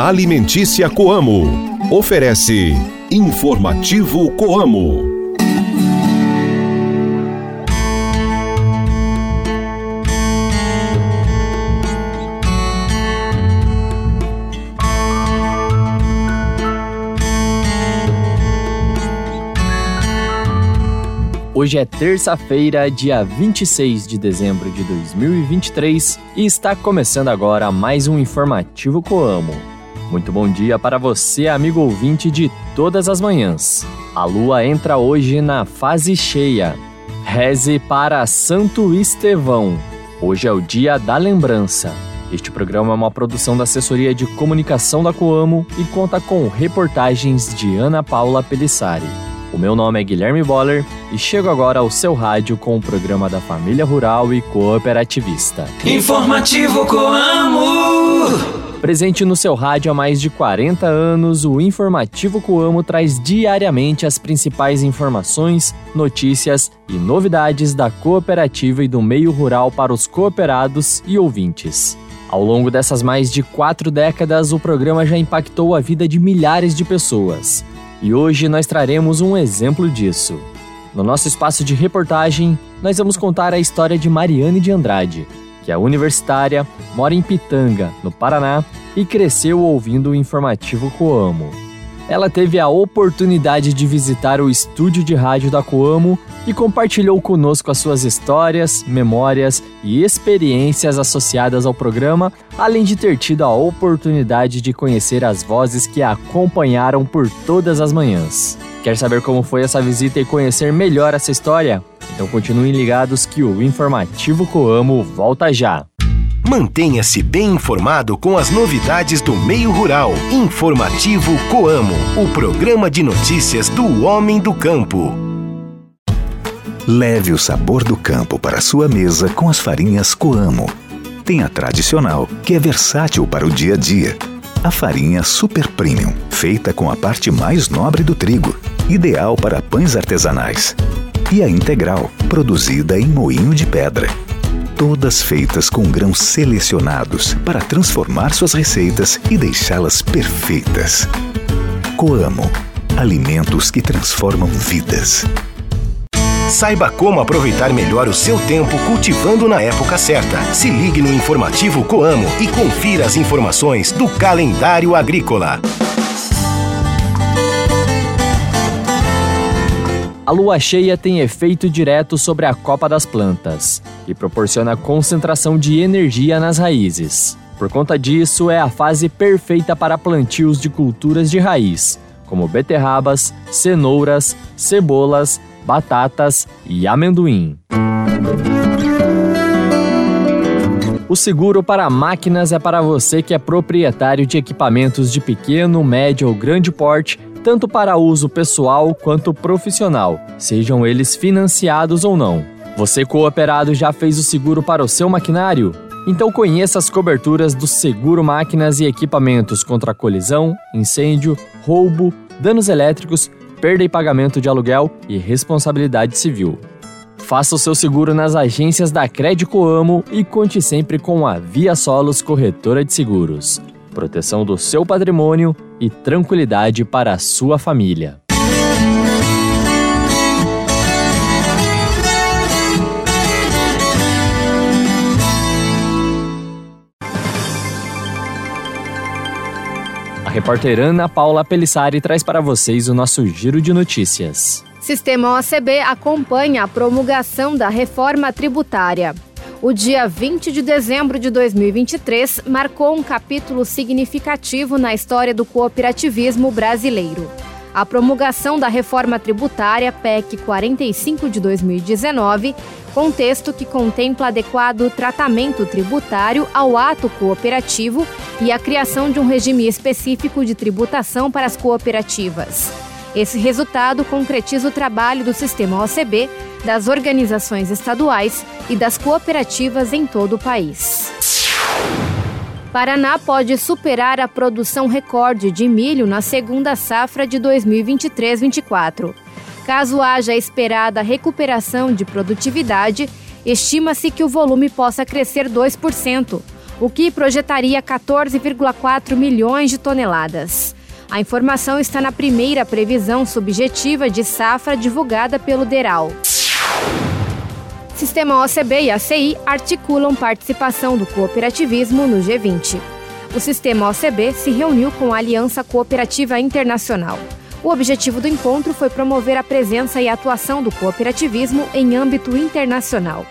Alimentícia Coamo. Oferece Informativo Coamo. Hoje é terça-feira, dia 26 de dezembro de 2023 e está começando agora mais um informativo Coamo. Muito bom dia para você, amigo ouvinte de todas as manhãs. A lua entra hoje na fase cheia. Reze para Santo Estevão. Hoje é o dia da lembrança. Este programa é uma produção da Assessoria de Comunicação da Coamo e conta com reportagens de Ana Paula Pelissari. O meu nome é Guilherme Boller e chego agora ao seu rádio com o programa da Família Rural e Cooperativista. Informativo Coamo! Presente no seu rádio há mais de 40 anos, o Informativo Coamo traz diariamente as principais informações, notícias e novidades da cooperativa e do meio rural para os cooperados e ouvintes. Ao longo dessas mais de quatro décadas, o programa já impactou a vida de milhares de pessoas. E hoje nós traremos um exemplo disso. No nosso espaço de reportagem, nós vamos contar a história de Mariane de Andrade, que é universitária, mora em Pitanga, no Paraná, e cresceu ouvindo o informativo Coamo. Ela teve a oportunidade de visitar o estúdio de rádio da Coamo e compartilhou conosco as suas histórias, memórias e experiências associadas ao programa, além de ter tido a oportunidade de conhecer as vozes que a acompanharam por todas as manhãs. Quer saber como foi essa visita e conhecer melhor essa história? Então continuem ligados que o Informativo Coamo volta já. Mantenha-se bem informado com as novidades do meio rural. Informativo Coamo, o programa de notícias do homem do campo. Leve o sabor do campo para sua mesa com as farinhas Coamo. Tem a tradicional, que é versátil para o dia a dia. A farinha Super Premium, feita com a parte mais nobre do trigo, ideal para pães artesanais. E a integral, produzida em moinho de pedra todas feitas com grãos selecionados para transformar suas receitas e deixá-las perfeitas. Coamo alimentos que transformam vidas. Saiba como aproveitar melhor o seu tempo cultivando na época certa. Se ligue no informativo Coamo e confira as informações do calendário agrícola. A lua cheia tem efeito direto sobre a copa das plantas, que proporciona concentração de energia nas raízes. Por conta disso, é a fase perfeita para plantios de culturas de raiz, como beterrabas, cenouras, cebolas, batatas e amendoim. O seguro para máquinas é para você que é proprietário de equipamentos de pequeno, médio ou grande porte tanto para uso pessoal quanto profissional, sejam eles financiados ou não. Você cooperado já fez o seguro para o seu maquinário? Então conheça as coberturas do Seguro Máquinas e Equipamentos contra colisão, incêndio, roubo, danos elétricos, perda e pagamento de aluguel e responsabilidade civil. Faça o seu seguro nas agências da Crédito Amo e conte sempre com a Via Solos Corretora de Seguros proteção do seu patrimônio e tranquilidade para a sua família. A repórter Ana Paula Pelissari traz para vocês o nosso giro de notícias. Sistema OCB acompanha a promulgação da reforma tributária. O dia 20 de dezembro de 2023 marcou um capítulo significativo na história do cooperativismo brasileiro. A promulgação da reforma tributária PEC 45 de 2019, contexto que contempla adequado tratamento tributário ao ato cooperativo e a criação de um regime específico de tributação para as cooperativas. Esse resultado concretiza o trabalho do sistema OCB, das organizações estaduais e das cooperativas em todo o país. Paraná pode superar a produção recorde de milho na segunda safra de 2023-24. Caso haja esperada recuperação de produtividade, estima-se que o volume possa crescer 2%, o que projetaria 14,4 milhões de toneladas. A informação está na primeira previsão subjetiva de safra divulgada pelo DERAL. Sistema OCB e ACI articulam participação do cooperativismo no G20. O Sistema OCB se reuniu com a Aliança Cooperativa Internacional. O objetivo do encontro foi promover a presença e atuação do cooperativismo em âmbito internacional.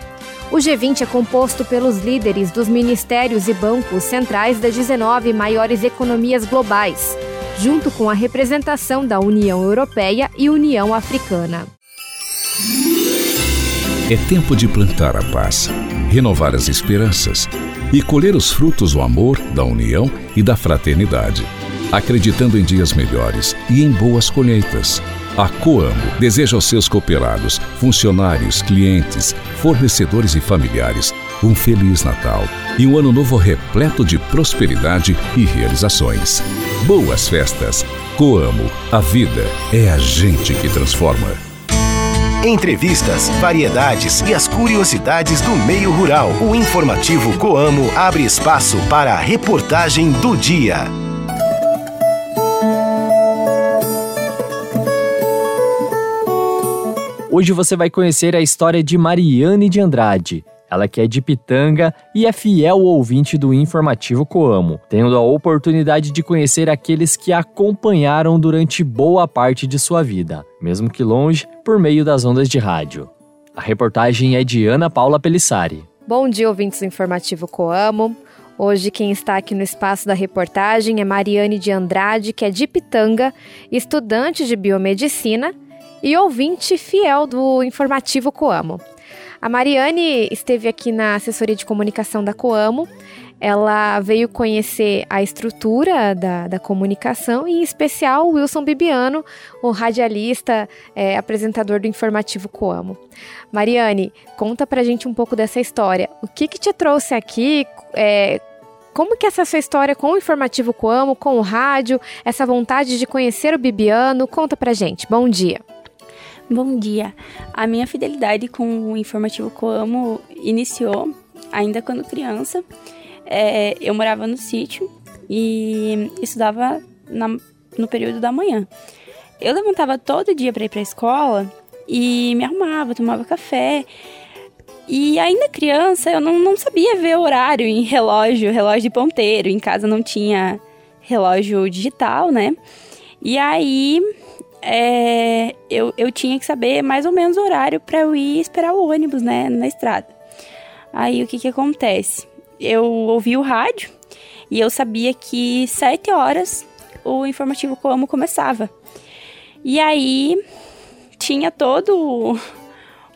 O G20 é composto pelos líderes dos ministérios e bancos centrais das 19 maiores economias globais, junto com a representação da União Europeia e União Africana. É tempo de plantar a paz, renovar as esperanças e colher os frutos do amor, da união e da fraternidade, acreditando em dias melhores e em boas colheitas. A Coamo deseja aos seus cooperados, funcionários, clientes, fornecedores e familiares um feliz Natal e um ano novo repleto de prosperidade e realizações. Boas festas! Coamo, a vida é a gente que transforma. Entrevistas, variedades e as curiosidades do meio rural. O informativo Coamo abre espaço para a reportagem do dia. Hoje você vai conhecer a história de Mariane de Andrade. Ela que é de Pitanga e é fiel ouvinte do informativo Coamo, tendo a oportunidade de conhecer aqueles que a acompanharam durante boa parte de sua vida, mesmo que longe, por meio das ondas de rádio. A reportagem é de Ana Paula Pelissari. Bom dia, ouvintes do informativo Coamo. Hoje quem está aqui no espaço da reportagem é Mariane de Andrade, que é de Pitanga, estudante de biomedicina e ouvinte fiel do informativo Coamo. A Mariane esteve aqui na assessoria de comunicação da Coamo. Ela veio conhecer a estrutura da, da comunicação e, em especial, o Wilson Bibiano, o radialista, é, apresentador do informativo Coamo. Mariane, conta pra gente um pouco dessa história. O que, que te trouxe aqui? É, como que essa sua história com o informativo Coamo, com o rádio, essa vontade de conhecer o Bibiano? Conta pra gente. Bom dia. Bom dia. A minha fidelidade com o informativo Coamo iniciou ainda quando criança. É, eu morava no sítio e estudava na, no período da manhã. Eu levantava todo dia para ir para a escola e me arrumava, tomava café. E ainda criança, eu não, não sabia ver horário em relógio, relógio de ponteiro. Em casa não tinha relógio digital, né? E aí é, eu, eu tinha que saber mais ou menos o horário para eu ir esperar o ônibus, né, na estrada. Aí o que que acontece? Eu ouvi o rádio e eu sabia que sete horas o informativo como começava. E aí tinha todo o,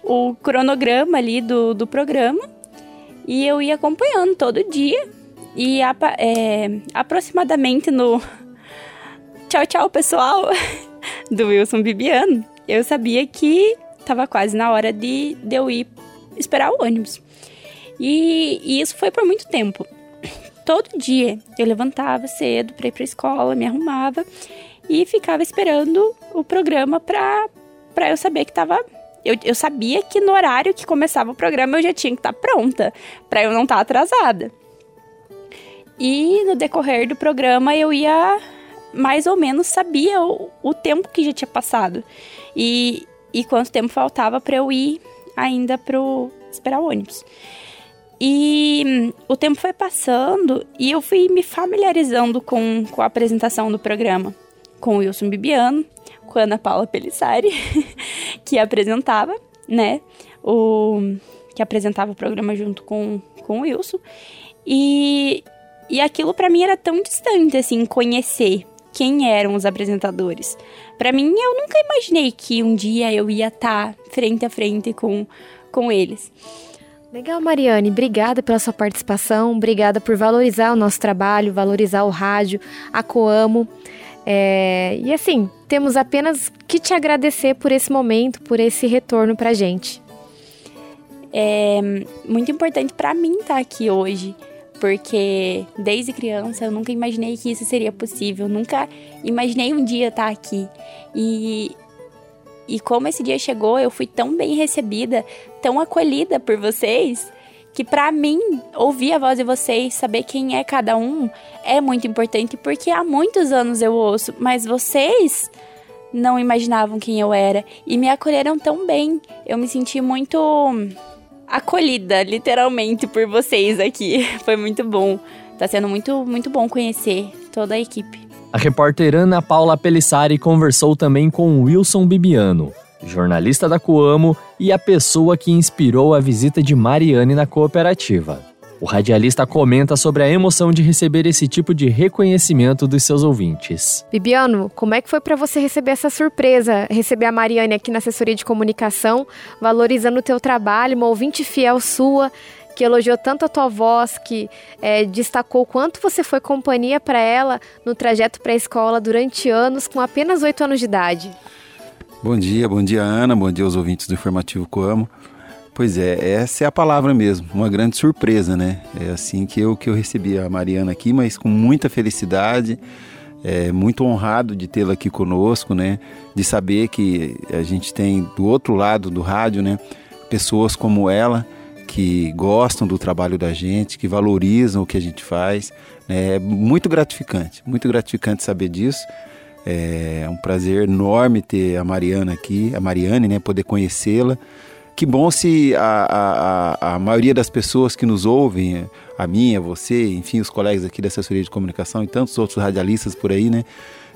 o cronograma ali do, do programa e eu ia acompanhando todo dia. E é, aproximadamente no. Tchau, tchau, pessoal! Do Wilson Bibiano, eu sabia que estava quase na hora de, de eu ir esperar o ônibus. E, e isso foi por muito tempo. Todo dia eu levantava cedo para ir para a escola, me arrumava e ficava esperando o programa para eu saber que estava eu, eu, sabia que no horário que começava o programa eu já tinha que estar tá pronta, para eu não estar tá atrasada. E no decorrer do programa eu ia mais ou menos sabia o, o tempo que já tinha passado e, e quanto tempo faltava para eu ir ainda pro esperar o ônibus. E hum, o tempo foi passando e eu fui me familiarizando com, com a apresentação do programa, com o Wilson Bibiano, com a Ana Paula Pelissari, que apresentava, né, o que apresentava o programa junto com, com o Wilson. E, e aquilo para mim era tão distante, assim, conhecer quem eram os apresentadores. Para mim, eu nunca imaginei que um dia eu ia estar tá frente a frente com, com eles. Legal, Mariane. Obrigada pela sua participação. Obrigada por valorizar o nosso trabalho, valorizar o rádio, a Coamo. É... E assim, temos apenas que te agradecer por esse momento, por esse retorno pra gente. É muito importante para mim estar tá aqui hoje porque desde criança eu nunca imaginei que isso seria possível, nunca imaginei um dia estar aqui. E, e como esse dia chegou, eu fui tão bem recebida, tão acolhida por vocês, que para mim, ouvir a voz de vocês, saber quem é cada um, é muito importante, porque há muitos anos eu ouço, mas vocês não imaginavam quem eu era e me acolheram tão bem. Eu me senti muito acolhida, literalmente, por vocês aqui. Foi muito bom. Tá sendo muito, muito bom conhecer toda a equipe. A repórter Ana Paula Pelissari conversou também com Wilson Bibiano, jornalista da Coamo e a pessoa que inspirou a visita de Mariane na cooperativa. O radialista comenta sobre a emoção de receber esse tipo de reconhecimento dos seus ouvintes. Bibiano, como é que foi para você receber essa surpresa, receber a Mariane aqui na assessoria de comunicação, valorizando o teu trabalho, uma ouvinte fiel sua, que elogiou tanto a tua voz, que é, destacou quanto você foi companhia para ela no trajeto para a escola durante anos, com apenas oito anos de idade. Bom dia, bom dia Ana, bom dia aos ouvintes do Informativo Coamo. Pois é, essa é a palavra mesmo, uma grande surpresa, né? É assim que eu, que eu recebi a Mariana aqui, mas com muita felicidade, é, muito honrado de tê-la aqui conosco, né? De saber que a gente tem do outro lado do rádio, né? Pessoas como ela que gostam do trabalho da gente, que valorizam o que a gente faz. Né? É muito gratificante, muito gratificante saber disso. É um prazer enorme ter a Mariana aqui, a Mariane, né? Poder conhecê-la. Que bom se a, a, a maioria das pessoas que nos ouvem, a minha, você, enfim, os colegas aqui da assessoria de comunicação e tantos outros radialistas por aí, né?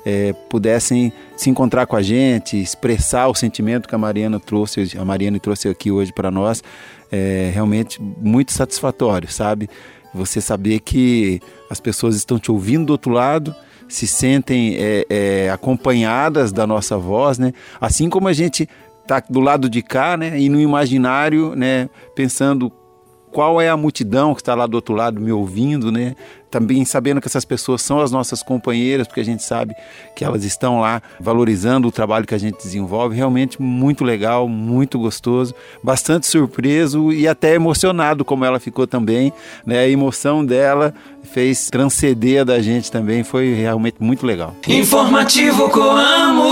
É, pudessem se encontrar com a gente, expressar o sentimento que a Mariana trouxe, a Mariana trouxe aqui hoje para nós, é realmente muito satisfatório, sabe? Você saber que as pessoas estão te ouvindo do outro lado, se sentem é, é, acompanhadas da nossa voz, né? Assim como a gente tá do lado de cá, né, e no imaginário, né, pensando qual é a multidão que está lá do outro lado me ouvindo, né? Também sabendo que essas pessoas são as nossas companheiras, porque a gente sabe que elas estão lá valorizando o trabalho que a gente desenvolve. Realmente muito legal, muito gostoso, bastante surpreso e até emocionado, como ela ficou também. Né? A emoção dela fez transcender da gente também, foi realmente muito legal. Informativo Coamo.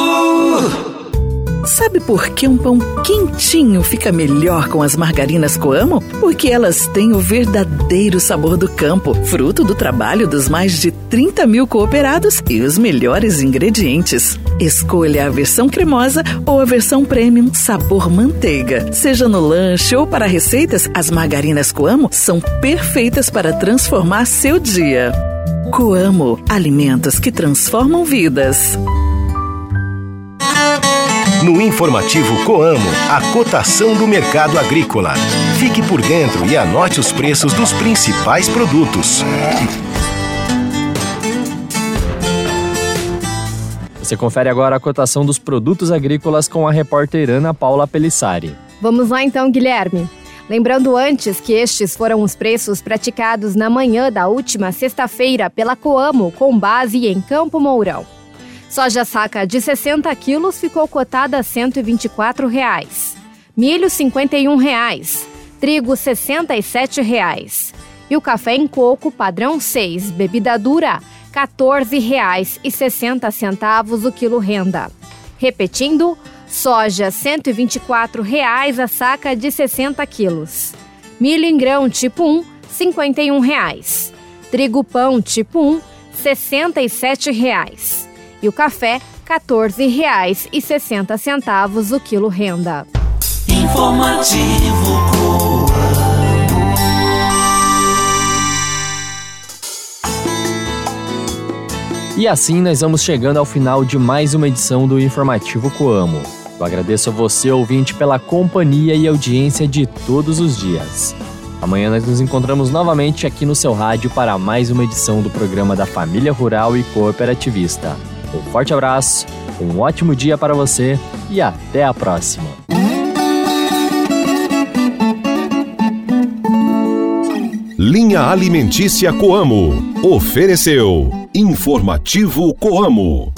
Sabe por que um pão quentinho fica melhor com as margarinas Coamo? Porque elas têm o verdadeiro sabor do campo, fruto do trabalho dos mais de 30 mil cooperados e os melhores ingredientes. Escolha a versão cremosa ou a versão premium sabor manteiga. Seja no lanche ou para receitas, as margarinas Coamo são perfeitas para transformar seu dia. Coamo, alimentos que transformam vidas. No informativo Coamo, a cotação do mercado agrícola. Fique por dentro e anote os preços dos principais produtos. Você confere agora a cotação dos produtos agrícolas com a repórter Ana Paula Pelissari. Vamos lá então, Guilherme. Lembrando antes que estes foram os preços praticados na manhã da última sexta-feira pela Coamo, com base em Campo Mourão. Soja saca de 60 quilos ficou cotada a 124 reais. Milho, 51 reais. Trigo, 67 reais. E o café em coco padrão 6, bebida dura, R$ 14,60 o quilo renda. Repetindo, soja 124 reais a saca de 60 quilos. Milho em grão tipo 1, 51 reais. Trigo pão tipo 1, 67 reais e o café R$ 14,60 o quilo renda. Informativo E assim nós vamos chegando ao final de mais uma edição do Informativo Coamo. Eu agradeço a você, ouvinte, pela companhia e audiência de todos os dias. Amanhã nós nos encontramos novamente aqui no seu rádio para mais uma edição do programa da Família Rural e Cooperativista. Um forte abraço, um ótimo dia para você e até a próxima. Linha Alimentícia Coamo. Ofereceu Informativo Coamo.